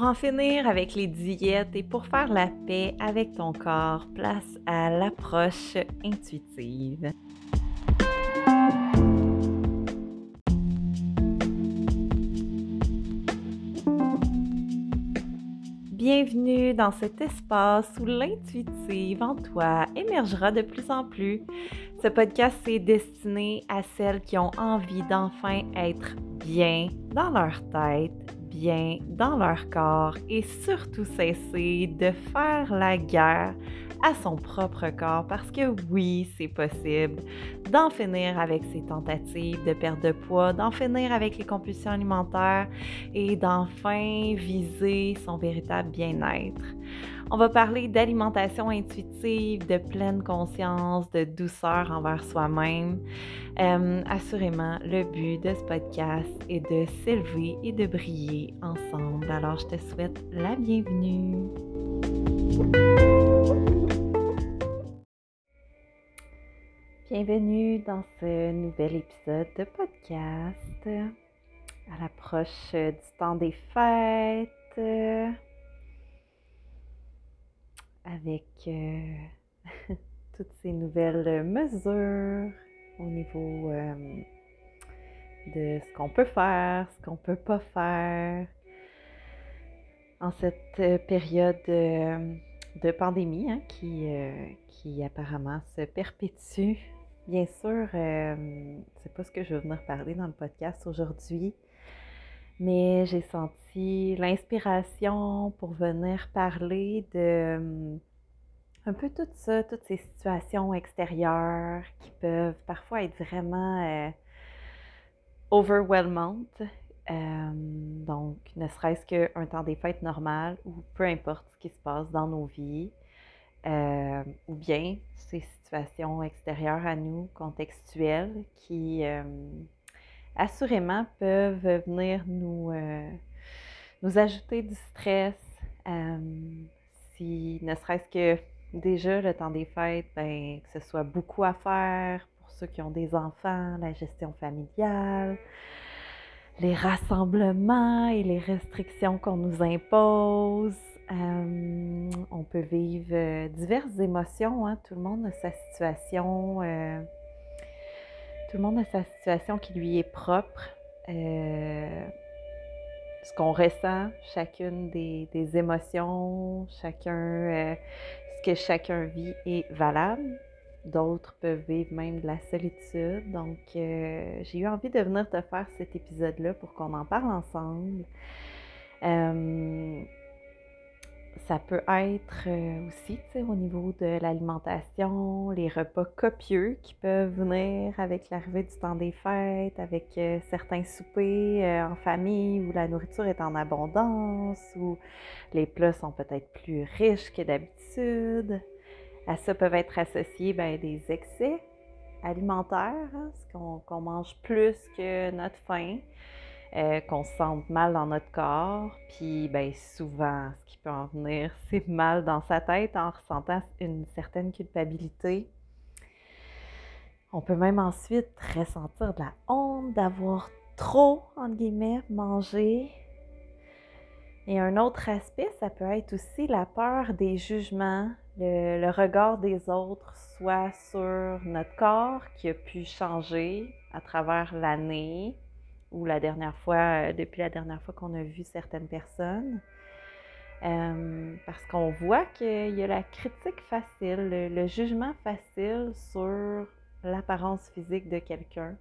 Pour en finir avec les diètes et pour faire la paix avec ton corps, place à l'approche intuitive. Bienvenue dans cet espace où l'intuitive en toi émergera de plus en plus. Ce podcast est destiné à celles qui ont envie d'enfin être bien dans leur tête, bien dans leur corps et surtout cesser de faire la guerre à son propre corps parce que oui, c'est possible d'en finir avec ses tentatives de perte de poids, d'en finir avec les compulsions alimentaires et d'enfin viser son véritable bien-être. On va parler d'alimentation intuitive, de pleine conscience, de douceur envers soi-même. Euh, assurément, le but de ce podcast est de s'élever et de briller ensemble. Alors, je te souhaite la bienvenue. Bienvenue dans ce nouvel épisode de podcast. À l'approche du temps des fêtes avec euh, toutes ces nouvelles mesures au niveau euh, de ce qu'on peut faire, ce qu'on peut pas faire en cette période de, pandémie hein, qui, euh, qui apparemment se perpétue Bien sûr, euh, c'est pas ce que je veux venir parler dans le podcast aujourd'hui, mais j'ai senti l'inspiration pour venir parler de euh, un peu tout ça, toutes ces situations extérieures qui peuvent parfois être vraiment euh, overwhelmantes. donc, ne serait-ce qu'un temps des fêtes normal ou peu importe ce qui se passe dans nos vies. Euh, ou bien ces situations extérieures à nous, contextuelles, qui euh, assurément peuvent venir nous, euh, nous ajouter du stress. si ne serait-ce que déjà le temps des fêtes, ben, que ce soit beaucoup à faire pour ceux qui ont des enfants, la gestion familiale, les rassemblements et les restrictions qu'on nous impose, on peut vivre euh, diverses émotions. Hein. Tout le monde a sa situation. Euh, tout le monde a sa situation qui lui est propre. ce qu'on ressent, chacune des, émotions, chacun, ce que chacun vit est valable. D'autres peuvent vivre même de la solitude. Donc, j'ai eu envie de venir te faire cet épisode-là pour qu'on en parle ensemble ça peut être euh, aussi au niveau de l'alimentation, les repas copieux qui peuvent venir avec l'arrivée du temps des fêtes, avec euh, certains soupers euh, en famille où la nourriture est en abondance, où les plats sont peut-être plus riches que d'habitude. À ça peuvent être associés ben, des excès alimentaires, hein, qu'on mange plus que notre faim. Euh, qu'on se sente mal dans notre corps. Puis ben, souvent, ce qui peut en venir, c'est mal dans sa tête en ressentant une certaine culpabilité. On peut même ensuite ressentir de la honte d'avoir trop, entre guillemets, mangé. Et un autre aspect, ça peut être aussi la peur des jugements, le, le regard des autres, soit sur notre corps qui a pu changer à travers l'année, ou la dernière fois, euh, depuis la dernière fois qu'on a vu certaines personnes. Euh, parce qu'on voit qu'il y a la critique facile, le, jugement facile sur l'apparence physique de quelqu'un,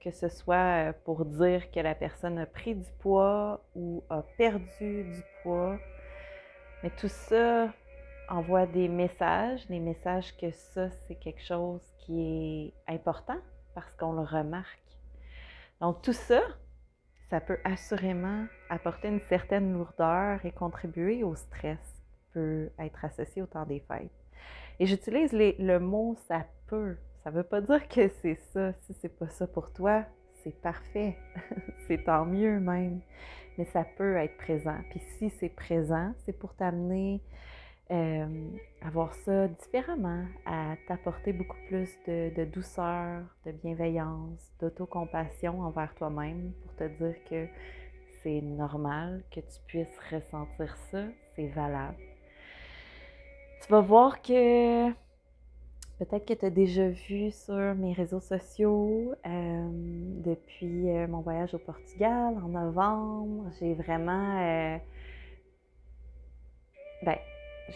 que ce soit euh, pour dire que la personne a pris du poids ou a perdu du poids. Mais tout ça envoie des messages, des messages que ça, c'est quelque chose qui est important parce qu'on le remarque. Donc tout ça, ça peut assurément apporter une certaine lourdeur et contribuer au stress qui peut être associé au temps des fêtes. Et j'utilise le mot ça peut. Ça ne veut pas dire que c'est ça. Si c'est pas ça pour toi, c'est parfait. c'est tant mieux même. Mais ça peut être présent. Puis si c'est présent, c'est pour t'amener euh, avoir ça différemment, à t'apporter beaucoup plus de, douceur, de bienveillance, d'autocompassion envers toi-même pour te dire que c'est normal que tu puisses ressentir ça, c'est valable. Tu vas voir que peut-être que tu as déjà vu sur mes réseaux sociaux euh, depuis euh, mon voyage au Portugal en novembre, j'ai vraiment euh, ben,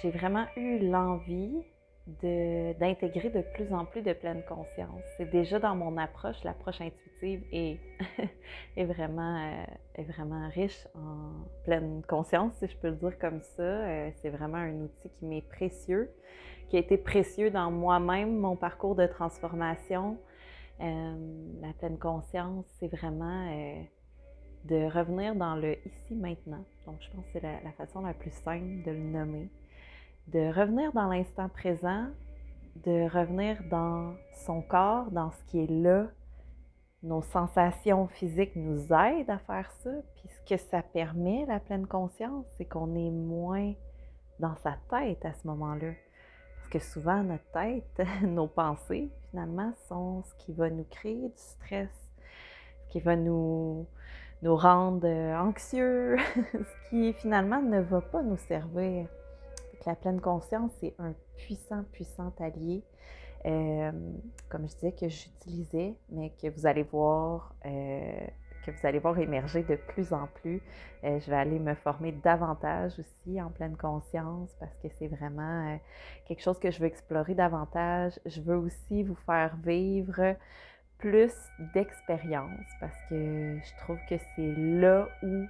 j'ai vraiment eu l'envie d'intégrer de, plus en plus de pleine conscience. C'est déjà dans mon approche, l'approche intuitive est, euh, vraiment riche en pleine conscience, si je peux le dire comme ça. Euh, c'est vraiment un outil qui m'est précieux, qui a été précieux dans moi-même, mon parcours de transformation. Euh, la pleine conscience, c'est vraiment de revenir dans le ici maintenant. Donc, je pense que c'est la façon la plus simple de le nommer de revenir dans l'instant présent, de revenir dans son corps, dans ce qui est là. Nos sensations physiques nous aident à faire ça. Puis ce que ça permet, la pleine conscience, c'est qu'on est moins dans sa tête à ce moment-là. Parce que souvent, notre tête, nos pensées, finalement, sont ce qui va nous créer du stress, ce qui va nous, nous rendre anxieux, ce qui finalement ne va pas nous servir la pleine conscience, c'est un puissant, puissant allié. Euh, comme je disais, que j'utilisais, mais que vous allez voir, euh, que vous allez voir émerger de plus en plus. Euh, je vais aller me former davantage aussi en pleine conscience parce que c'est vraiment quelque chose que je veux explorer davantage. Je veux aussi vous faire vivre plus d'expérience parce que je trouve que c'est là où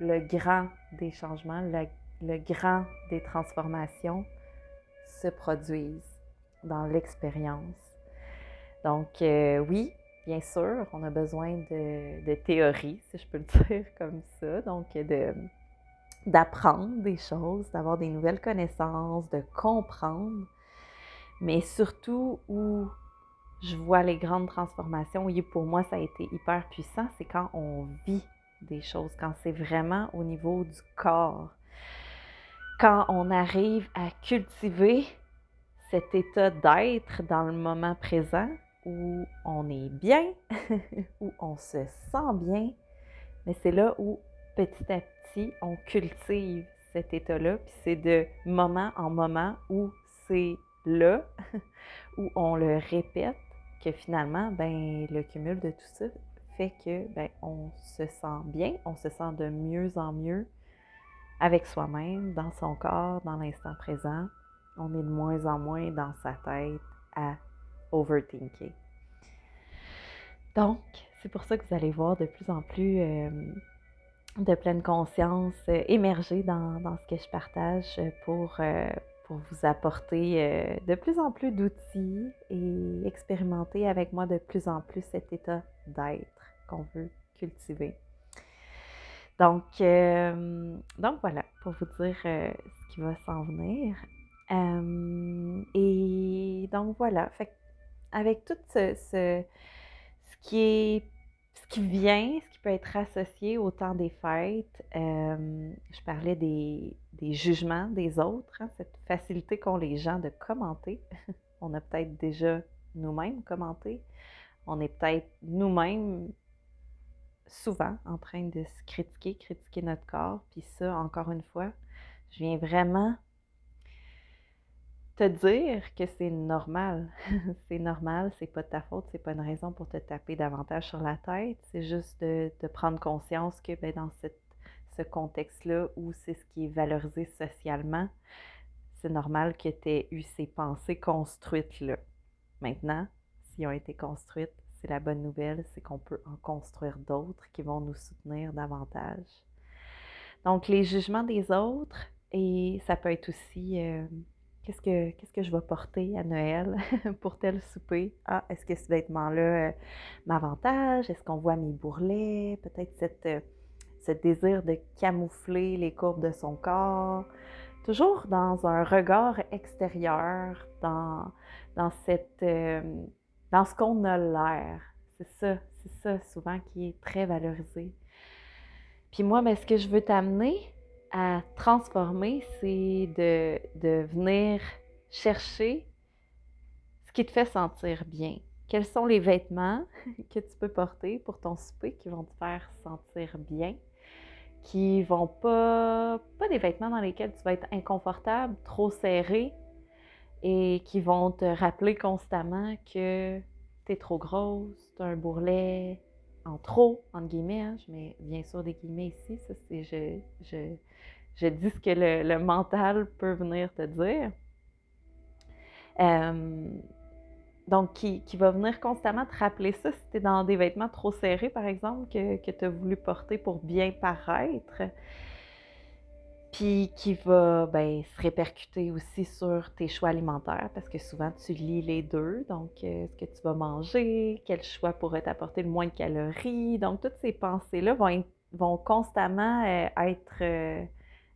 le grand des changements, le le grand des transformations se produisent dans l'expérience. Donc euh, oui, bien sûr, on a besoin de, théorie, si je peux le dire comme ça, donc d'apprendre des choses, d'avoir des nouvelles connaissances, de comprendre, mais surtout où je vois les grandes transformations, oui, pour moi, ça a été hyper puissant, c'est quand on vit des choses, quand c'est vraiment au niveau du corps, quand on arrive à cultiver cet état d'être dans le moment présent où on est bien, où on se sent bien, mais c'est là où petit à petit on cultive cet état-là, puis c'est de moment en moment où c'est là, où on le répète, que finalement, ben, le cumul de tout ça fait que ben, on se sent bien, on se sent de mieux en mieux, avec soi-même, dans son corps, dans l'instant présent. On est de moins en moins dans sa tête à overthinker. Donc, c'est pour ça que vous allez voir de plus en plus euh, de pleine conscience euh, émerger dans, ce que je partage pour, euh, pour vous apporter de plus en plus d'outils et expérimenter avec moi de plus en plus cet état d'être qu'on veut cultiver. Donc, euh, donc voilà, pour vous dire euh, ce qui va s'en venir. Euh, et donc voilà, fait, avec tout ce, ce, qui est ce qui vient, ce qui peut être associé au temps des fêtes, je parlais des, des, jugements des autres, hein, cette facilité qu'ont les gens de commenter. On a peut-être déjà nous-mêmes commenté. On est peut-être nous-mêmes souvent en train de se critiquer, critiquer notre corps. Puis ça, encore une fois, je viens vraiment te dire que c'est normal. c'est normal, c'est pas de ta faute, c'est pas une raison pour te taper davantage sur la tête. C'est juste de, prendre conscience que ben, dans ce contexte-là où c'est ce qui est valorisé socialement, c'est normal que tu aies eu ces pensées construites-là. Maintenant, s'ils ont été construites, la bonne nouvelle, c'est qu'on peut en construire d'autres qui vont nous soutenir davantage. Donc, les jugements des autres, et ça peut être aussi euh, qu'est-ce que que je vais porter à Noël pour tel souper? Ah, est-ce que ce vêtement-là euh, m'avantage? Est-ce qu'on voit mes bourrelets? Peut-être cette, euh, ce désir de camoufler les courbes de son corps. Toujours dans un regard extérieur, dans, dans cette dans ce qu'on a l'air. C'est ça, c'est ça souvent qui est très valorisé. Puis moi, ben, ce que je veux t'amener à transformer, c'est de, de venir chercher ce qui te fait sentir bien. Quels sont les vêtements que tu peux porter pour ton souper qui vont te faire sentir bien? qui vont pas, pas des vêtements dans lesquels tu vas être inconfortable, trop serré, et qui vont te rappeler constamment que tu es trop grosse, tu as un bourrelet en trop, entre guillemets, hein, je mets bien sûr des guillemets ici, ça c'est je, je, je, dis ce que le, mental peut venir te dire. Donc, qui, qui, va venir constamment te rappeler ça si tu es dans des vêtements trop serrés, par exemple, que, que tu as voulu porter pour bien paraître. Puis qui va ben, se répercuter aussi sur tes choix alimentaires, parce que souvent tu lis les deux. Donc, euh, ce que tu vas manger, quel choix pourrait t'apporter le moins de calories? Donc, toutes ces pensées-là vont, vont constamment euh, être, euh,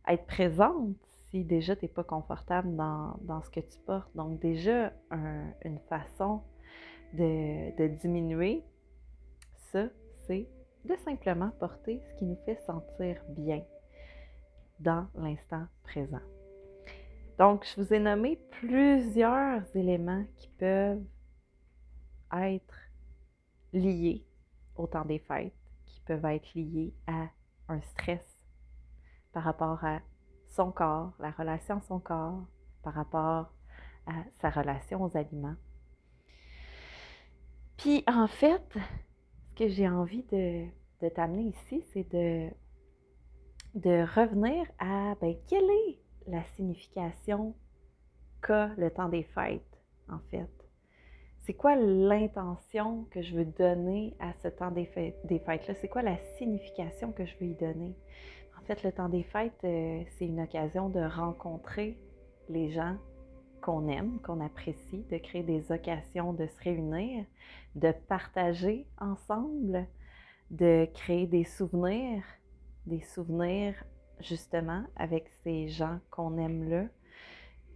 être présentes si déjà tu n'es pas confortable dans, ce que tu portes. Donc déjà, une façon de, de diminuer ça, c'est de simplement porter ce qui nous fait sentir bien dans l'instant présent. Donc, je vous ai nommé plusieurs éléments qui peuvent être liés au temps des fêtes, qui peuvent être liés à un stress par rapport à son corps, la relation à son corps par rapport à sa relation aux aliments. Puis en fait, ce que j'ai envie de, t'amener ici, c'est de, de revenir à ben, quelle est la signification qu'a le temps des fêtes, en fait? C'est quoi l'intention que je veux donner à ce temps des fêtes-là? c'est quoi la signification que je veux y donner? fait, le temps des fêtes, euh, c'est une occasion de rencontrer les gens qu'on aime, qu'on apprécie, de créer des occasions de se réunir, de partager ensemble, de créer des souvenirs, des souvenirs justement avec ces gens qu'on aime là,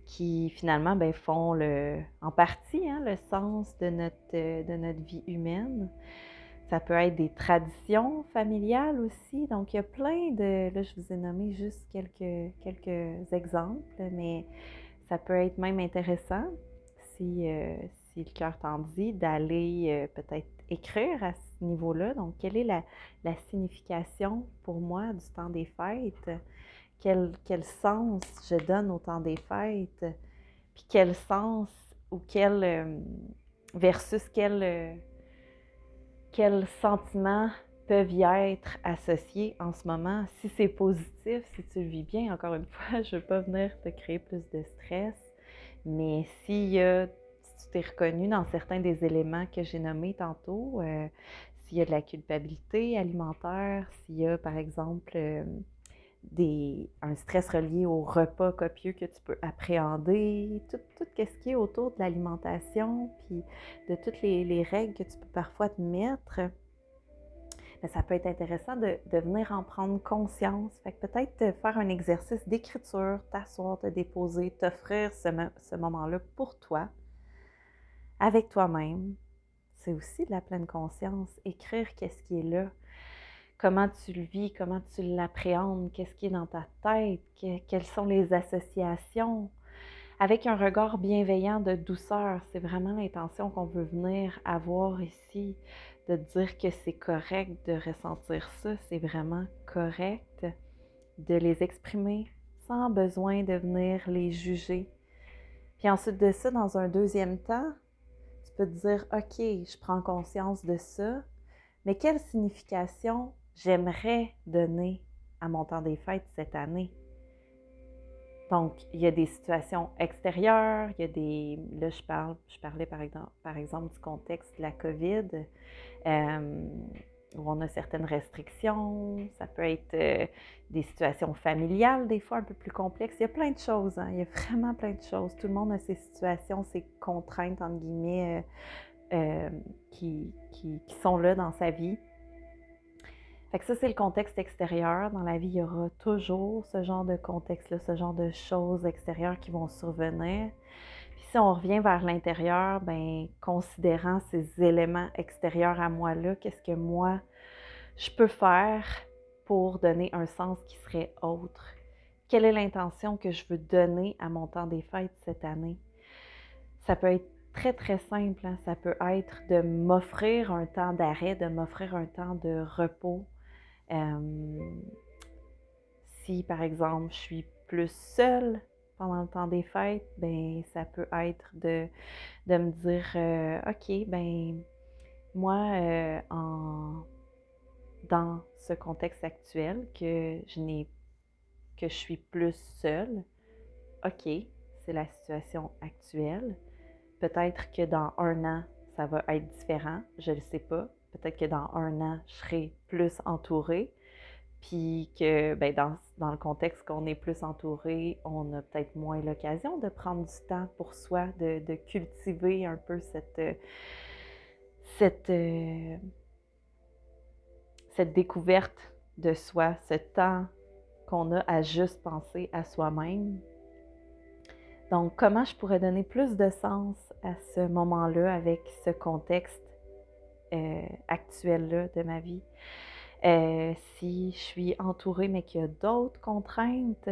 qui finalement ben, font le, en partie hein, le sens de notre, de notre vie humaine. Ça peut être des traditions familiales aussi. Donc, il y a plein de... Là, je vous ai nommé juste quelques, quelques exemples, mais ça peut être même intéressant, si, euh, si le cœur t'en dit, d'aller euh, peut-être écrire à niveau-là. Donc, quelle est la, signification pour moi du temps des fêtes? Quel, quel, sens je donne au temps des fêtes? Puis quel sens ou quel... Euh, versus quel sentiments peuvent y être associés en ce moment? Si c'est positif, si tu le vis bien, encore une fois, je ne veux pas venir te créer plus de stress, mais s'il y a, tu t'es reconnu dans certains des éléments que j'ai nommés tantôt, euh, s'il y a de la culpabilité alimentaire, s'il y a par exemple euh, un stress relié au repas copieux que tu peux appréhender, tout, ce qui est autour de l'alimentation, puis de toutes les, règles que tu peux parfois te mettre, ben, ça peut être intéressant de, venir en prendre conscience. Fait peut-être faire un exercice d'écriture, t'asseoir, te déposer, t'offrir ce moment-là pour toi, avec toi-même. C'est aussi de la pleine conscience. Écrire qu'est-ce qui est là comment tu le vis, comment tu l'appréhendes, qu'est-ce qui est dans ta tête, quelles sont les associations. Avec un regard bienveillant de douceur, c'est vraiment l'intention qu'on veut venir avoir ici, de dire que c'est correct de ressentir ça, c'est vraiment correct de les exprimer sans besoin de venir les juger. Puis ensuite de ça, dans un deuxième temps, peux te dire, OK, je prends conscience de ça, mais quelle signification j'aimerais donner à mon temps des fêtes cette année? Donc, il y a des situations extérieures, il y a des... Là, je, parle, je parlais par exemple, par exemple du contexte de la COVID, euh, où on a certaines restrictions. Ça peut être euh, des situations familiales, des fois un peu plus complexes. Il y a plein de choses, hein. il y a vraiment plein de choses. Tout le monde a ses situations, ses contraintes, entre guillemets, euh, qui, qui, qui sont là dans sa vie. Fait que ça, c'est le contexte extérieur. Dans la vie, il y aura toujours ce genre de contexte-là, ce genre de choses extérieures qui vont survenir. Si on revient vers l'intérieur, ben considérant ces éléments extérieurs à moi-là, qu'est-ce que moi, je peux faire pour donner un sens qui serait autre? Quelle est l'intention que je veux donner à mon temps des fêtes cette année? Ça peut être très, très simple. Hein. Ça peut être de m'offrir un temps d'arrêt, de m'offrir un temps de repos, euh, si, par exemple, je suis plus seule pendant le temps des fêtes, ben ça peut être de, de me dire euh, OK, ben moi, euh, en, dans ce contexte actuel, que je n'ai que je suis plus seule, OK, c'est la situation actuelle. Peut-être que dans un an, ça va être différent, je ne sais pas. Peut-être que dans un an, je serai plus entourée. Puis que ben, dans, dans, le contexte qu'on est plus entouré, on a peut-être moins l'occasion de prendre du temps pour soi, de, de cultiver un peu cette, cette, cette découverte de soi, ce temps qu'on a à juste penser à soi-même. Donc, comment je pourrais donner plus de sens à ce moment-là avec ce contexte euh, actuel-là de ma vie? Euh, si je suis entourée mais qu'il y a d'autres contraintes,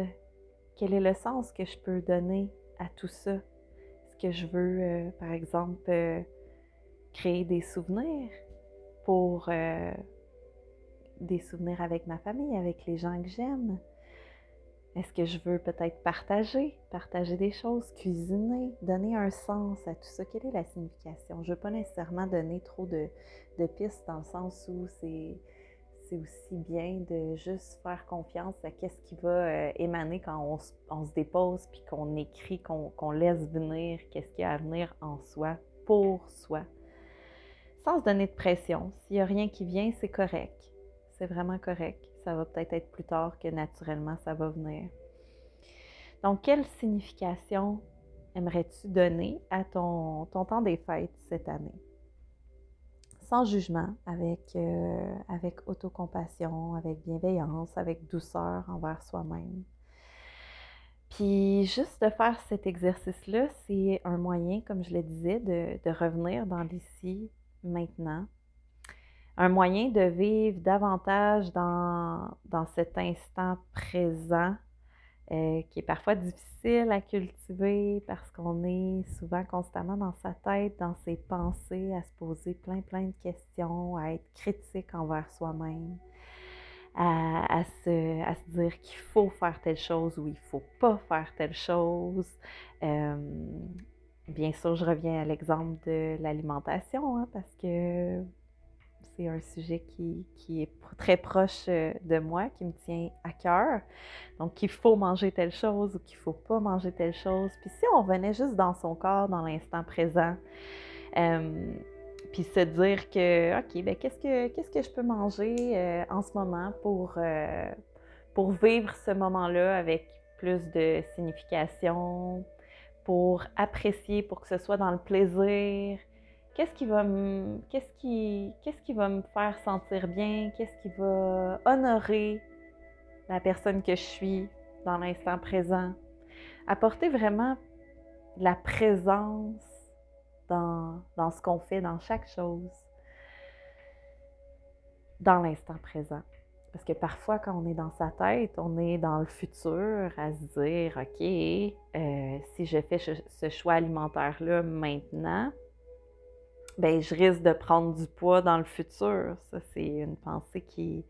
quel est le sens que je peux donner à tout ça? Est-ce que je veux, euh, par exemple, créer des souvenirs pour des souvenirs avec ma famille, avec les gens que j'aime? Est-ce que je veux peut-être partager, partager des choses, cuisiner, donner un sens à tout ça? Quelle est la signification? Je ne veux pas nécessairement donner trop de, pistes dans le sens où c'est, aussi bien de juste faire confiance à qu'est-ce qui va euh, émaner quand on, se dépose, puis qu'on écrit, qu'on, laisse venir, qu'est-ce qui a à venir en soi, pour soi. Sans se donner de pression. S'il n'y a rien qui vient, c'est correct. C'est vraiment correct ça va peut-être être plus tard que naturellement ça va venir. Donc, quelle signification aimerais-tu donner à ton, temps des fêtes cette année? Sans jugement, avec, euh, avec autocompassion, avec bienveillance, avec douceur envers soi-même. Puis juste de faire cet exercice-là, c'est un moyen, comme je le disais, de, de revenir dans l'ici, maintenant, un moyen de vivre davantage dans, dans cet instant présent euh, qui est parfois difficile à cultiver parce qu'on est souvent constamment dans sa tête, dans ses pensées, à se poser plein, plein de questions, à être critique envers soi-même, à, se, dire qu'il faut faire telle chose ou il ne faut pas faire telle chose. Euh, bien sûr, je reviens à l'exemple de l'alimentation hein, parce que c'est un sujet qui, est très proche euh, de moi, qui me tient à cœur. Donc, qu'il faut manger telle chose ou qu'il ne faut pas manger telle chose. Puis si on venait juste dans son corps, dans l'instant présent, euh, puis se dire que, OK, ben qu'est-ce que, que je peux manger euh, en ce moment pour, pour vivre ce moment-là avec plus de signification, pour apprécier, pour que ce soit dans le plaisir, qu'est-ce qui va me, qu'est-ce qui, qu'est-ce qui va me faire sentir bien, qu'est-ce qui va honorer la personne que je suis dans l'instant présent? Apporter vraiment la présence dans, dans ce qu'on fait, dans chaque chose, dans l'instant présent. Parce que parfois, quand on est dans sa tête, on est dans le futur à se dire, OK, euh, si je fais ce choix alimentaire-là maintenant, ben, je risque de prendre du poids dans le futur. Ça, c'est une pensée qui,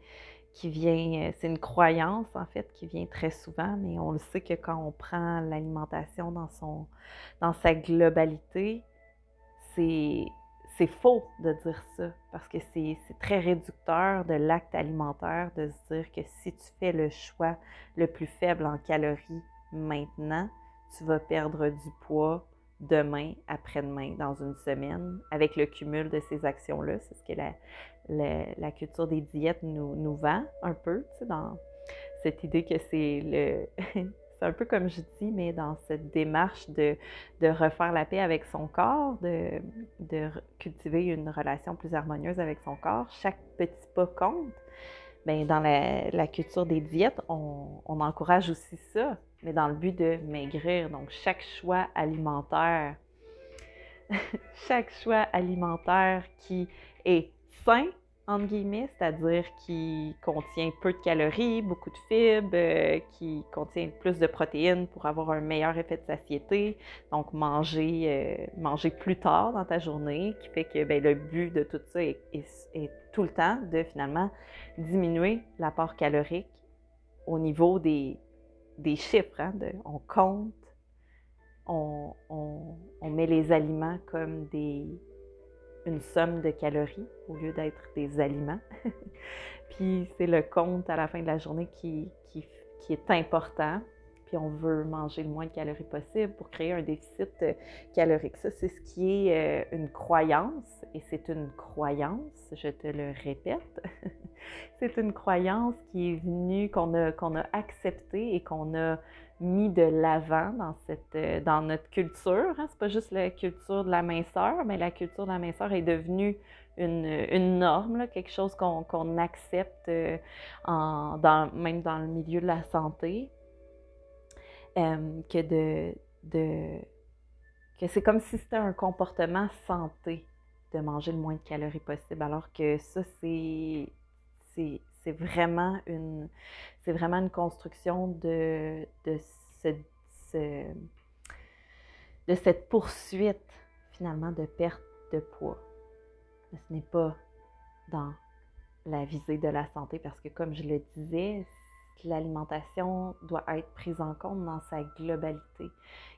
qui vient, euh, c'est une croyance en fait qui vient très souvent, mais on le sait que quand on prend l'alimentation dans, son, dans sa globalité, c'est, c'est faux de dire ça parce que c'est, c'est très réducteur de l'acte alimentaire de se dire que si tu fais le choix le plus faible en calories maintenant, tu vas perdre du poids demain, après-demain, dans une semaine, avec le cumul de ces actions-là. C'est ce que la, la, culture des diètes nous, nous vend un peu, tu sais, dans cette idée que c'est le... c'est un peu comme je dis, mais dans cette démarche de, de refaire la paix avec son corps, de, de, cultiver une relation plus harmonieuse avec son corps, chaque petit pas compte. Bien, dans la, la culture des diètes, on, on encourage aussi ça mais dans le but de maigrir. Donc, chaque choix alimentaire, chaque choix alimentaire qui est sain, entre guillemets, c'est-à-dire qui contient peu de calories, beaucoup de fibres, euh, qui contient plus de protéines pour avoir un meilleur effet de satiété. Donc, manger, euh, manger plus tard dans ta journée, qui fait que ben, le but de tout ça est, tout le temps de finalement diminuer l'apport calorique au niveau des, des chiffres. Hein, on compte, on, on, met les aliments comme des, une somme de calories au lieu d'être des aliments. Puis c'est le compte à la fin de la journée qui, qui, qui est important puis on veut manger le moins de calories possible pour créer un déficit euh, calorique. Ça, c'est ce qui est euh, une croyance, et c'est une croyance, je te le répète, c'est une croyance qui est venue, qu'on a, qu'on a acceptée et qu'on a mis de l'avant dans, cette, euh, dans notre culture. Hein. C'est pas juste la culture de la minceur, mais la culture de la minceur est devenue une, une norme, quelque chose qu'on, qu'on accepte en, dans, même dans le milieu de la santé. Euh, que de, de que c'est comme si c'était un comportement santé de manger le moins de calories possible, alors que ça, c'est, c'est, vraiment une c'est vraiment une construction de, de, de cette poursuite finalement de perte de poids. Mais ce n'est pas dans la visée de la santé parce que comme je le disais, l'alimentation doit être prise en compte dans sa globalité.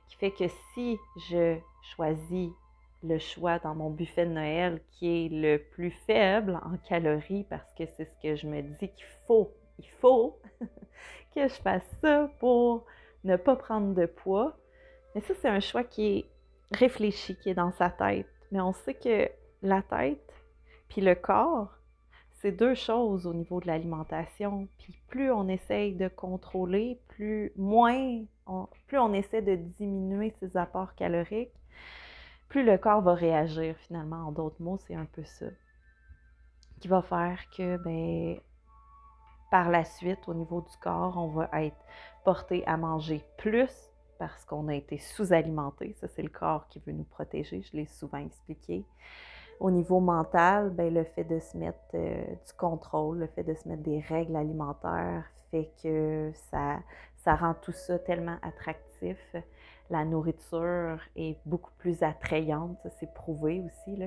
Qui fait que si je choisis le choix dans mon buffet de Noël qui est le plus faible en calories parce que c'est ce que je me dis qu'il faut, il faut que je fasse ça pour ne pas prendre de poids. Mais ça, c'est un choix qui est réfléchi, qui est dans sa tête. Mais on sait que la tête puis le corps, c'est deux choses au niveau de l'alimentation. Puis plus on essaye de contrôler, plus moins, plus on essaie de diminuer ses apports caloriques, plus le corps va réagir finalement. En d'autres mots, c'est un peu ça. Qui va faire que, ben, par la suite, au niveau du corps, on va être porté à manger plus parce qu'on a été sous-alimenté. Ça, c'est le corps qui veut nous protéger. Je l'ai souvent expliqué au niveau mental, ben, le fait de se mettre euh, du contrôle, le fait de se mettre des règles alimentaires fait que ça, ça rend tout ça tellement attractif. La nourriture est beaucoup plus attrayante, c'est prouvé aussi. Là.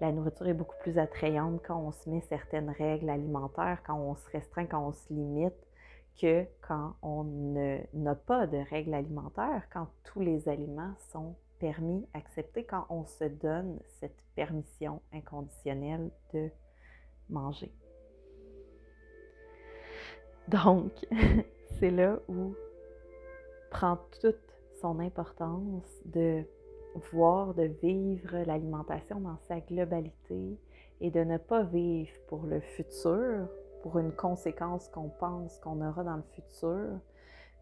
La nourriture est beaucoup plus attrayante quand on se met certaines règles alimentaires, quand on se restreint, quand on se limite, que quand on n'a pas de règles alimentaires, quand tous les aliments sont permis, accepté quand on se donne cette permission inconditionnelle de manger. Donc, c'est là où prend toute son importance de voir, de vivre l'alimentation dans sa globalité et de ne pas vivre pour le futur, pour une conséquence qu'on pense qu'on aura dans le futur,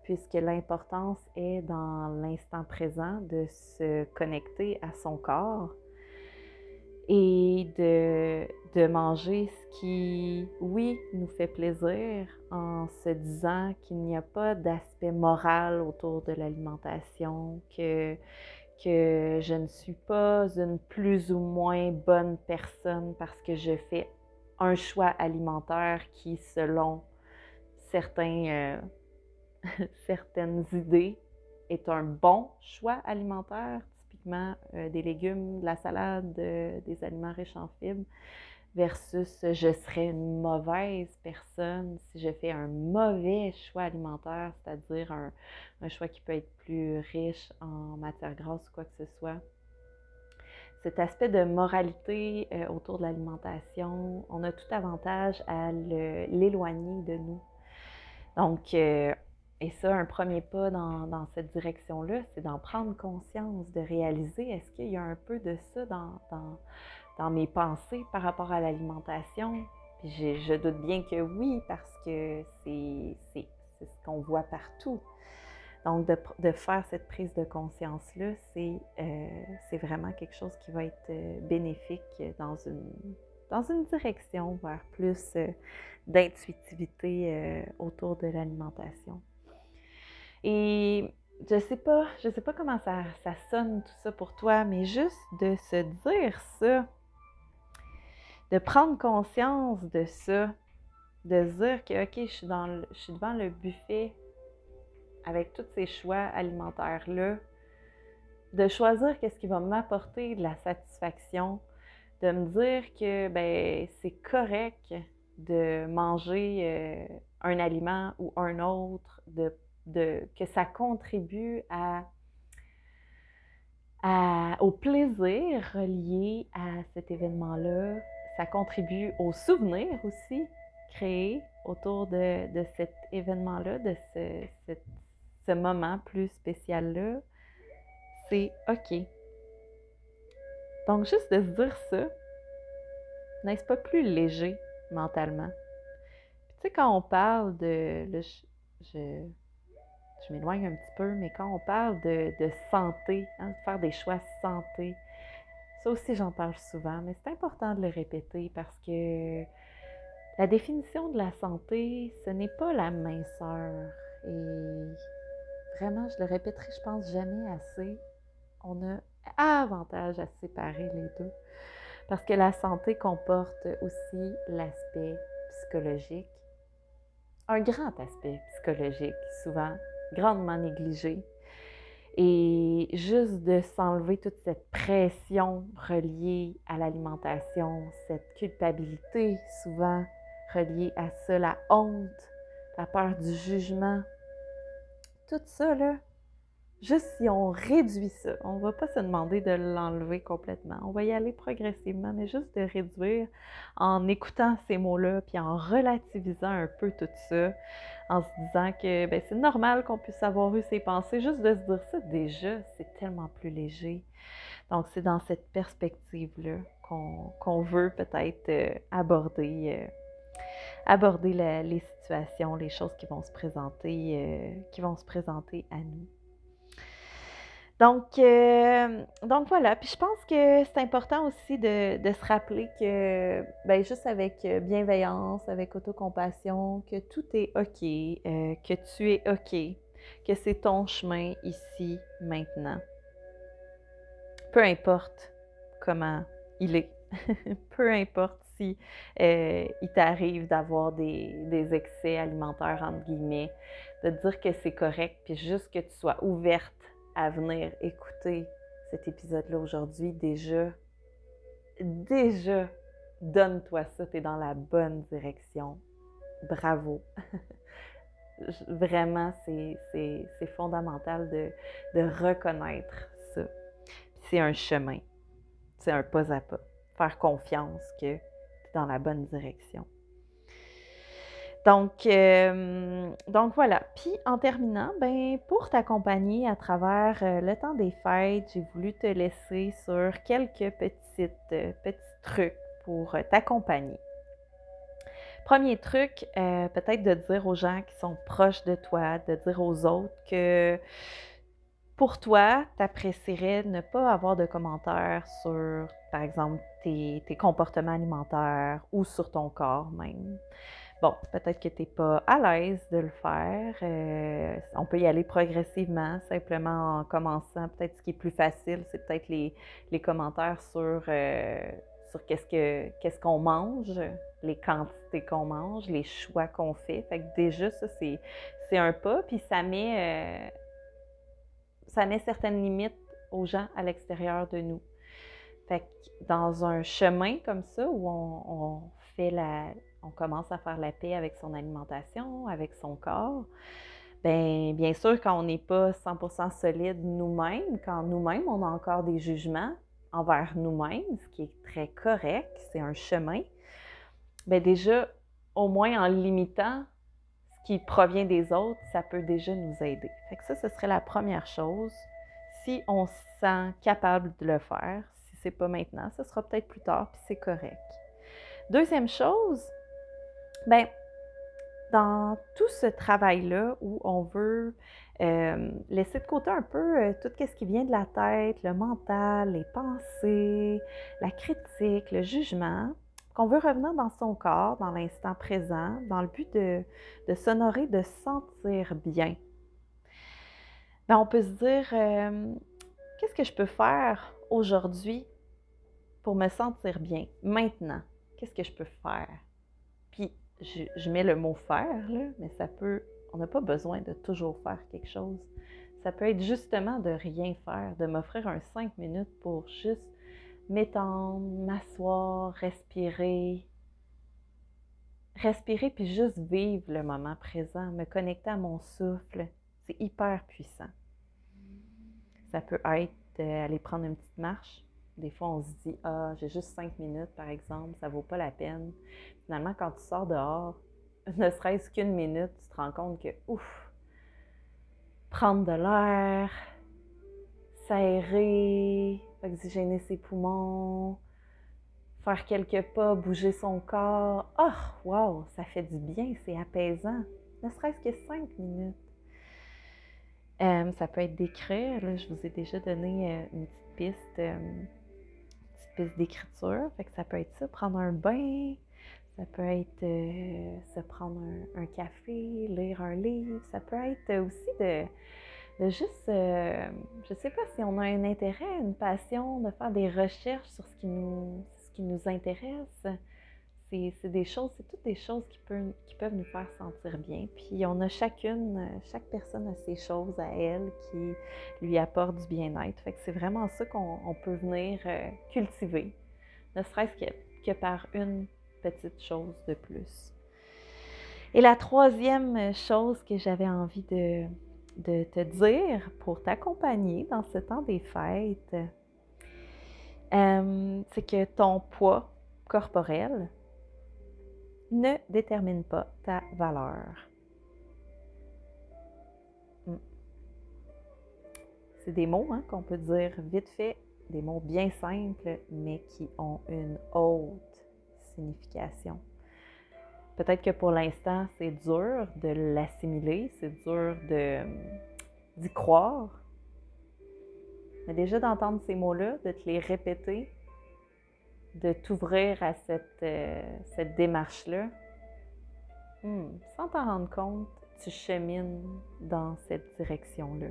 puisque l'importance est dans l'instant présent de se connecter à son corps et de, manger ce qui, oui, nous fait plaisir en se disant qu'il n'y a pas d'aspect moral autour de l'alimentation, que, que je ne suis pas une plus ou moins bonne personne parce que je fais un choix alimentaire qui, selon certains... Euh, certaines idées est un bon choix alimentaire, euh, des légumes, de la salade, euh, des aliments riches en fibres, versus je serais une mauvaise personne si je fais un mauvais choix alimentaire, c'est-à-dire un, choix qui peut être plus riche en matière grasse ou quoi que ce soit. Cet aspect de moralité euh, autour de l'alimentation, on a tout avantage à l'éloigner de nous. Donc, et ça, un premier pas dans, cette direction-là, c'est d'en prendre conscience, de réaliser est-ce qu'il y a un peu de ça dans, mes pensées par rapport à l'alimentation? Je, doute bien que oui, parce que c'est ce qu'on voit partout. Donc, de, faire cette prise de conscience-là, euh, c'est vraiment quelque chose qui va être euh, bénéfique dans une, dans une direction vers plus euh, d'intuitivité autour de l'alimentation. Et je sais pas, je sais pas comment ça, ça sonne tout ça pour toi, mais juste de se dire ça, de prendre conscience de ça, de se dire que, OK, je suis, dans je suis devant le buffet avec tous ces choix alimentaires-là, de choisir qu'est-ce qui va m'apporter de la satisfaction, de me dire que ben, c'est correct de manger euh, un aliment ou un autre, de, que ça contribue au plaisir relié à cet événement-là. Ça contribue au souvenir aussi créé autour de, cet événement-là, de ce, moment plus spécial-là. C'est OK. Donc, juste de se dire ça, n'est-ce pas plus léger mentalement? tu sais, quand on parle de. Je, m'éloigne un petit peu, mais quand on parle de, santé, hein, de faire des choix santé, ça aussi j'en parle souvent, mais c'est important de le répéter parce que la définition de la santé, ce n'est pas la minceur. Et vraiment, je le répéterai, je pense jamais assez. On a avantage à séparer les deux. Parce que la santé comporte aussi l'aspect psychologique, un grand aspect psychologique, souvent grandement négligé. Et juste de s'enlever toute cette pression reliée à l'alimentation, cette culpabilité souvent reliée à ça, la honte, la peur du jugement, tout ça, là, Juste si on réduit ça, on ne va pas se demander de l'enlever complètement. On va y aller progressivement, mais juste de réduire en écoutant ces mots-là, puis en relativisant un peu tout ça, en se disant que ben, c'est normal qu'on puisse avoir eu ces pensées. Juste de se dire ça, déjà, c'est tellement plus léger. Donc, c'est dans cette perspective-là qu'on veut peut-être euh, aborder. Euh, aborder les situations, les choses qui vont se présenter, euh, qui vont se présenter à nous. Donc, euh, donc voilà. Puis je pense que c'est important aussi de, se rappeler que, ben, juste avec euh, bienveillance, avec autocompassion, que tout est OK, euh, que tu es OK, que c'est ton chemin ici, maintenant. Peu importe comment il est, peu importe si il t'arrive d'avoir des, des excès alimentaires, entre guillemets, de dire que c'est correct, puis juste que tu sois ouverte à venir écouter cet épisode-là aujourd'hui, déjà, déjà, donne-toi ça, tu es dans la bonne direction. Bravo. Vraiment, c'est fondamental de, de reconnaître ça. C'est un chemin, c'est un pas à pas. Faire confiance que tu es dans la bonne direction. Donc, euh, donc voilà. Puis en terminant, ben, pour t'accompagner à travers euh, le temps des fêtes, j'ai voulu te laisser sur quelques petites, euh, petits trucs pour t'accompagner. Premier truc, peut-être de dire aux gens qui sont proches de toi, de dire aux autres que pour toi, tu apprécierais ne pas avoir de commentaires sur, par exemple, tes comportements alimentaires ou sur ton corps même. Bon, peut-être que tu n'es pas à l'aise de le faire. Euh, on peut y aller progressivement, simplement en commençant. Peut-être ce qui est plus facile, c'est peut-être les, commentaires sur, euh, sur qu'est-ce, que, qu'est-ce qu'on mange, les quantités qu'on mange, les choix qu'on fait. Fait que déjà, ça, c'est, un pas. Puis ça met, euh, ça met certaines limites aux gens à l'extérieur de nous. Fait que dans un chemin comme ça où on fait la, on commence à faire la paix avec son alimentation, avec son corps, bien, bien sûr, quand on n'est pas 100% solide nous-mêmes, quand nous-mêmes, on a encore des jugements envers nous-mêmes, ce qui est très correct, c'est un chemin, bien déjà, au moins en limitant ce qui provient des autres, ça peut déjà nous aider. Fait ça, ce serait la première chose. Si on se sent capable de le faire, si c'est pas maintenant, ce sera peut-être plus tard, puis c'est correct. Deuxième chose, ben, dans tout ce travail-là où on veut euh, laisser de côté un peu euh, tout ce qui vient de la tête, le mental, les pensées, la critique, le jugement, qu'on veut revenir dans son corps, dans l'instant présent, dans le but de, s'honorer, de se sentir bien. Ben, on peut se dire, euh, qu'est-ce que je peux faire aujourd'hui pour me sentir bien, maintenant? Qu'est-ce que je peux faire? Je, mets le mot faire, mais ça peut, on n'a pas besoin de toujours faire quelque chose. Ça peut être justement de rien faire, de m'offrir un cinq minutes pour juste m'étendre, m'asseoir, respirer, respirer puis juste vivre le moment présent, me connecter à mon souffle, c'est hyper puissant. Ça peut être d'aller prendre une petite marche. Des fois, on se dit, ah, j'ai juste cinq minutes, par exemple, ça vaut pas la peine. Finalement, quand tu sors dehors, ne serait-ce qu'une minute, tu te rends compte que, ouf, prendre de l'air, s'aérer, oxygéner ses poumons, faire quelques pas, bouger son corps. Oh, wow, ça fait du bien, c'est apaisant. Ne serait-ce que cinq minutes. Euh, ça peut être d'écrire. je vous ai déjà donné euh, une petite piste, euh, piste d'écriture. Fait que ça peut être ça, prendre un bain. Ça peut être se prendre un, café, lire un livre. Ça peut être aussi de, juste, je sais pas si on a un intérêt, une passion de faire des recherches sur ce qui nous, qui nous intéresse. C'est des choses, c'est toutes des choses qui, peuvent, qui peuvent nous faire sentir bien. Puis on a chacune, chaque personne a ses choses à elle qui lui apportent du bien-être. Fait que c'est vraiment ça qu'on peut venir euh, cultiver, ne serait-ce que, que par une petite chose de plus. Et la troisième chose que j'avais envie de, de te dire pour t'accompagner dans ce temps des fêtes, euh, c'est que ton poids corporel ne détermine pas ta valeur. Hmm. C'est des mots hein, qu'on peut dire vite fait, des mots bien simples, mais qui ont une haute signification. Peut-être que pour l'instant, c'est dur de l'assimiler, c'est dur d'y croire, mais déjà d'entendre ces mots-là, de te les répéter, de t'ouvrir à cette, euh, cette démarche-là, hmm, sans t'en rendre compte, tu chemines dans cette direction-là.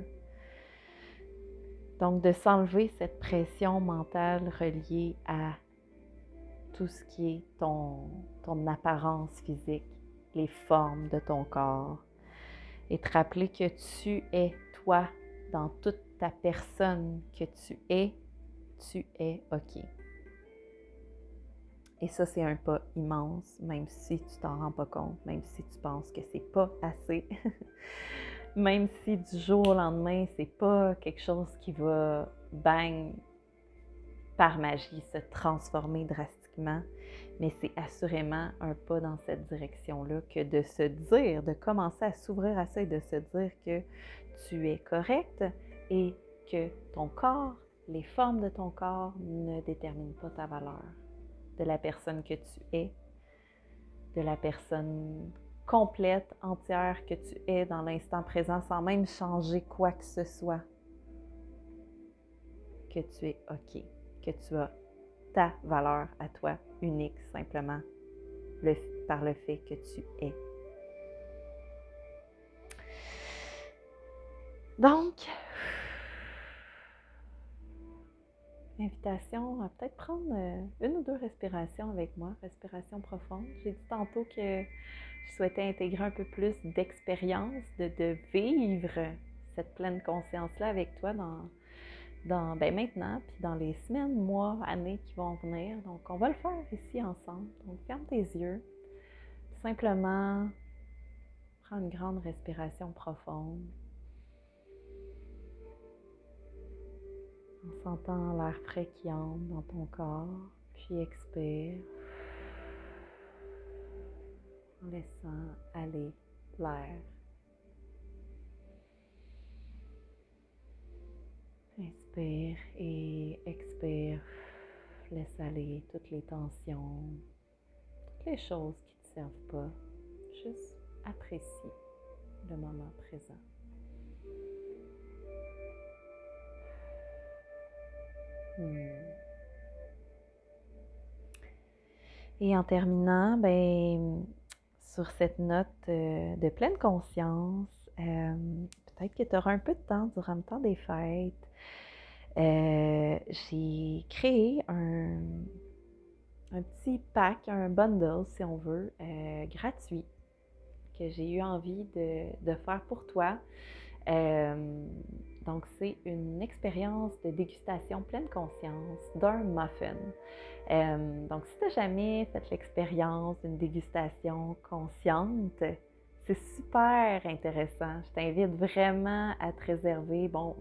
Donc, de s'enlever cette pression mentale reliée à tout ce qui est ton, ton apparence physique, les formes de ton corps, et te rappeler que tu es toi dans toute ta personne que tu es, tu es OK. Et ça, c'est un pas immense, même si tu t'en rends pas compte, même si tu penses que c'est pas assez, même si du jour au lendemain, c'est pas quelque chose qui va, bang, par magie, se transformer drastiquement, mais c'est assurément un pas dans cette direction-là que de se dire, de commencer à s'ouvrir à ça et de se dire que tu es correct, et que ton corps, les formes de ton corps ne déterminent pas ta valeur, de la personne que tu es, de la personne complète, entière que tu es dans l'instant présent sans même changer quoi que ce soit. Que tu es OK, que tu as ta valeur à toi unique simplement par le fait que tu es. Donc, invitation à peut-être prendre euh, une ou deux respirations avec moi, respiration profonde. J'ai dit tantôt que je souhaitais intégrer un peu plus d'expérience, de, vivre cette pleine conscience-là avec toi dans, dans ben maintenant, puis dans les semaines, mois, années qui vont venir. Donc, on va le faire ici ensemble. Donc, ferme tes yeux. Simplement, prends une grande respiration profonde. En sentant l'air frais qui entre dans ton corps, puis expire en laissant aller l'air. Inspire et expire. Laisse aller toutes les tensions, toutes les choses qui ne te servent pas. Juste apprécie le moment présent. Et en terminant, ben, sur cette note euh, de pleine conscience, euh, peut-être que tu auras un peu de temps durant le temps des fêtes. Euh, j'ai créé un, un, petit pack, un bundle, si on veut, gratuit, que j'ai eu envie de, de, faire pour toi. Donc, c'est une expérience de dégustation pleine conscience d'un muffin. Euh, donc, si tu n'as jamais fait l'expérience d'une dégustation consciente, c'est super intéressant. Je t'invite vraiment à te réserver, bon,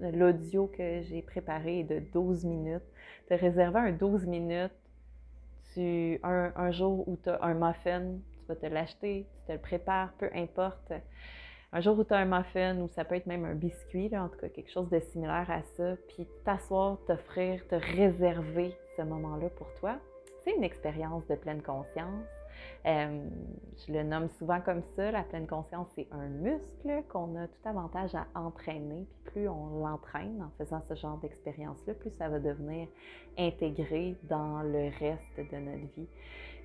l'audio que j'ai préparé est de 12 minutes. Te réserver un 12 minutes, tu, un, un jour où tu as un muffin, tu vas te l'acheter, tu te le prépares, peu importe un jour où tu as un muffin ou ça peut être même un biscuit, en tout cas quelque chose de similaire à ça, puis t'asseoir, t'offrir, te réserver ce moment-là pour toi, c'est une expérience de pleine conscience. Euh, je le nomme souvent comme ça, la pleine conscience, c'est un muscle qu'on a tout avantage à entraîner. Puis plus on l'entraîne en faisant ce genre d'expérience-là, plus ça va devenir intégré dans le reste de notre vie.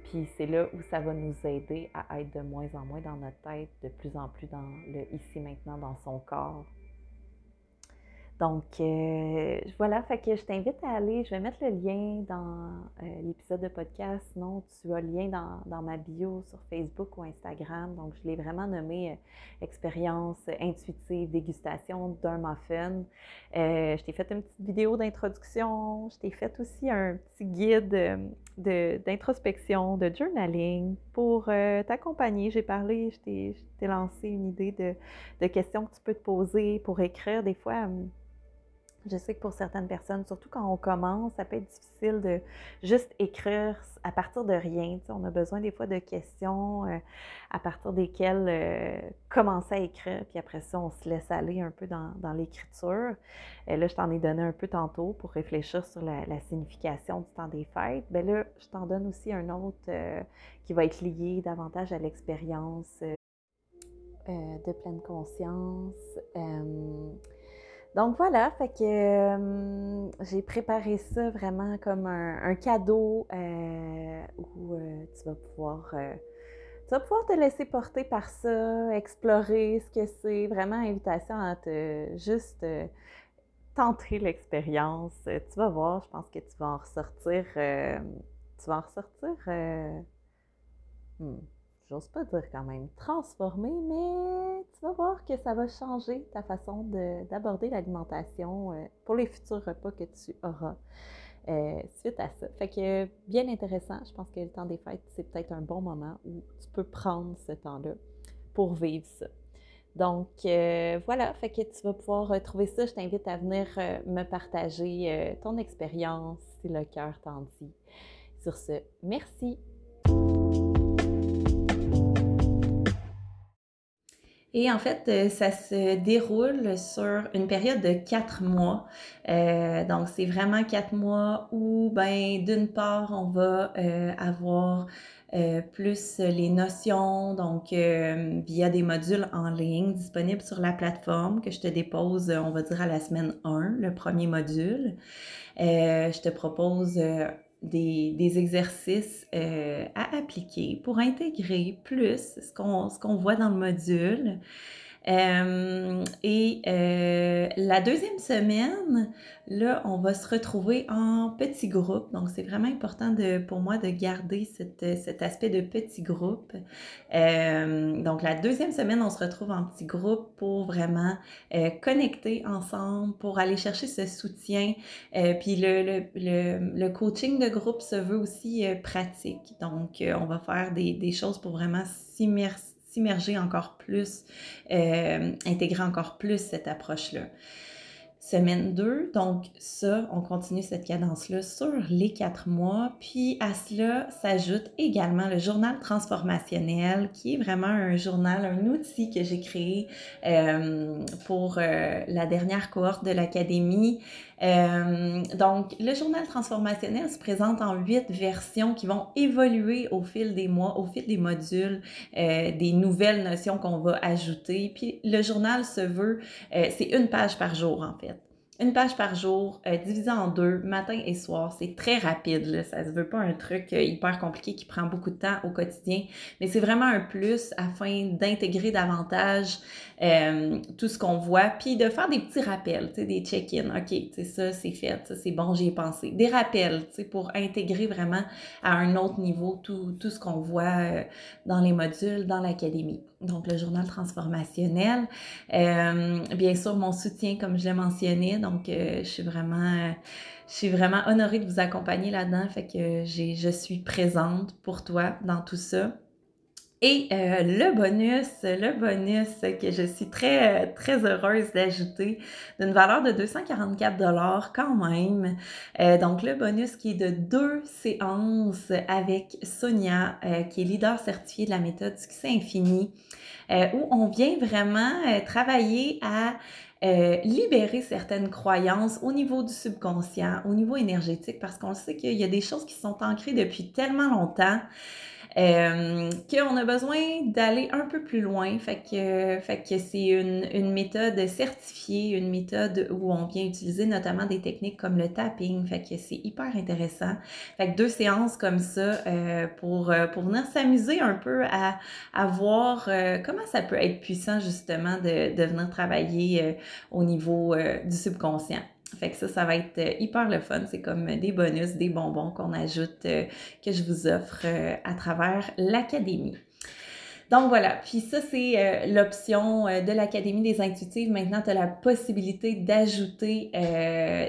Puis c'est là où ça va nous aider à être de moins en moins dans notre tête, de plus en plus dans le ici maintenant, dans son corps. Donc euh, voilà, fait que je t'invite à aller, je vais mettre le lien dans euh, l'épisode de podcast, sinon tu as le lien dans, ma bio sur Facebook ou Instagram. Donc je l'ai vraiment nommé euh, expérience intuitive, dégustation d'un muffin. je t'ai fait une petite vidéo d'introduction, je t'ai fait aussi un petit guide d'introspection, de, journaling pour t'accompagner. J'ai parlé, je t'ai lancé une idée de, de questions que tu peux te poser pour écrire des fois je sais que pour certaines personnes, surtout quand on commence, ça peut être difficile de juste écrire à partir de rien. on a besoin des fois de questions euh, à partir desquelles euh, commencer à écrire, puis après ça, on se laisse aller un peu dans, l'écriture. Et là, je t'en ai donné un peu tantôt pour réfléchir sur la, signification du temps des fêtes. Bien là, je t'en donne aussi un autre euh, qui va être lié davantage à l'expérience de pleine conscience. Donc voilà, fait que euh, j'ai préparé ça vraiment comme un, cadeau euh, où euh, tu vas pouvoir tu vas pouvoir te laisser porter par ça, explorer ce que c'est, vraiment invitation à te juste tenter l'expérience. Tu vas voir, je pense que tu vas en ressortir tu vas en ressortir hmm, j'ose pas dire quand même transformer, mais tu vas voir que ça va changer ta façon d'aborder l'alimentation euh, pour les futurs repas que tu auras euh, suite à ça. Fait que bien intéressant, je pense que le temps des fêtes, c'est peut-être un bon moment où tu peux prendre ce temps-là pour vivre ça. Donc euh, voilà, fait que tu vas pouvoir retrouver ça. Je t'invite à venir me partager ton expérience si le cœur t'en dit. Sur ce, merci. Et en fait, euh, ça se déroule sur une période de quatre mois. Euh, donc, c'est vraiment quatre mois où, ben, d'une part, on va euh, avoir plus les notions, donc via des modules en ligne disponibles sur la plateforme que je te dépose, on va dire à la semaine 1, le premier module. je te propose des, exercices euh, à appliquer pour intégrer plus ce qu'on qu'on voit dans le module. Euh, et euh, la deuxième semaine, là, on va se retrouver en petits groupes. Donc, c'est vraiment important de, pour moi de garder cet aspect de petit groupe. Euh, donc, la deuxième semaine, on se retrouve en petits groupes pour vraiment connecter ensemble, pour aller chercher ce soutien. puis, le, le, le, le, coaching de groupe se veut aussi pratique. Donc, on va faire des, des choses pour vraiment s'immerser s'immerger encore plus, euh, intégrer encore plus cette approche-là. Semaine 2, donc ça, on continue cette cadence-là sur les quatre mois. Puis à cela s'ajoute également le journal transformationnel, qui est vraiment un journal, un outil que j'ai créé euh, pour euh, la dernière cohorte de l'Académie. Euh, donc, le journal transformationnel se présente en huit versions qui vont évoluer au fil des mois, au fil des modules, euh, des nouvelles notions qu'on va ajouter. Puis, le journal se veut, euh, c'est une page par jour en fait. Une page par jour, euh, divisée en deux, matin et soir. C'est très rapide, ça se veut pas un truc euh, hyper compliqué qui prend beaucoup de temps au quotidien, mais c'est vraiment un plus afin d'intégrer davantage euh, tout ce qu'on voit, puis de faire des petits rappels, des check-in. OK, ça c'est fait, c'est bon, j'y ai pensé. Des rappels pour intégrer vraiment à un autre niveau tout ce qu'on voit dans les modules, dans l'académie. Donc le journal transformationnel, bien sûr mon soutien comme je l'ai mentionné, donc, euh, je suis vraiment, je suis vraiment honorée de vous accompagner là-dedans. Fait que je suis présente pour toi dans tout ça. Et euh, le bonus, le bonus que je suis très, très heureuse d'ajouter, d'une valeur de 244 dollars quand même. Euh, donc, le bonus qui est de deux séances avec Sonia, qui est leader certifié de la méthode Succès Infini, où on vient vraiment travailler à euh, libérer certaines croyances au niveau du subconscient, au niveau énergétique, parce qu'on sait qu'il y a des choses qui sont ancrées depuis tellement longtemps euh, qu'on a besoin d'aller un peu plus loin. Fait que, fait que c'est une, une, méthode certifiée, une méthode où on vient utiliser notamment des techniques comme le tapping. Fait que c'est hyper intéressant. Fait que deux séances comme ça euh, pour, euh, pour venir s'amuser un peu à, à voir euh, comment ça peut être puissant justement de, de venir travailler au niveau du subconscient. Fait que ça, ça va être euh, hyper le fun. C'est comme des bonus, des bonbons qu'on ajoute, euh, que je vous offre euh, à travers l'académie. Donc voilà, puis ça c'est l'option de l'Académie des intuitives. Maintenant, tu as la possibilité d'ajouter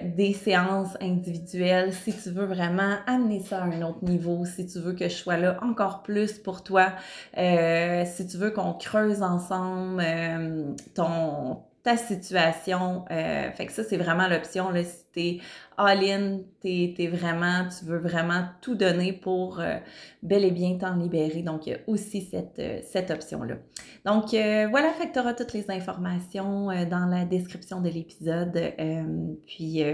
des séances individuelles si tu veux vraiment amener ça à un autre niveau, si tu veux que je sois là encore plus pour toi, si tu veux qu'on creuse ensemble ton ta situation. Euh, fait que ça, c'est vraiment l'option. Là, si t'es all-in, t'es, es vraiment, tu veux vraiment tout donner pour euh, bel et bien t'en libérer. Donc, il y a aussi cette, euh, cette option-là. Donc, voilà, fait que tu auras toutes les informations dans la description de l'épisode. puis,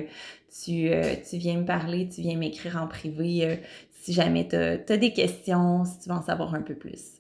tu, tu viens me parler, tu viens m'écrire en privé si jamais tu as des questions, si tu veux en savoir un peu plus.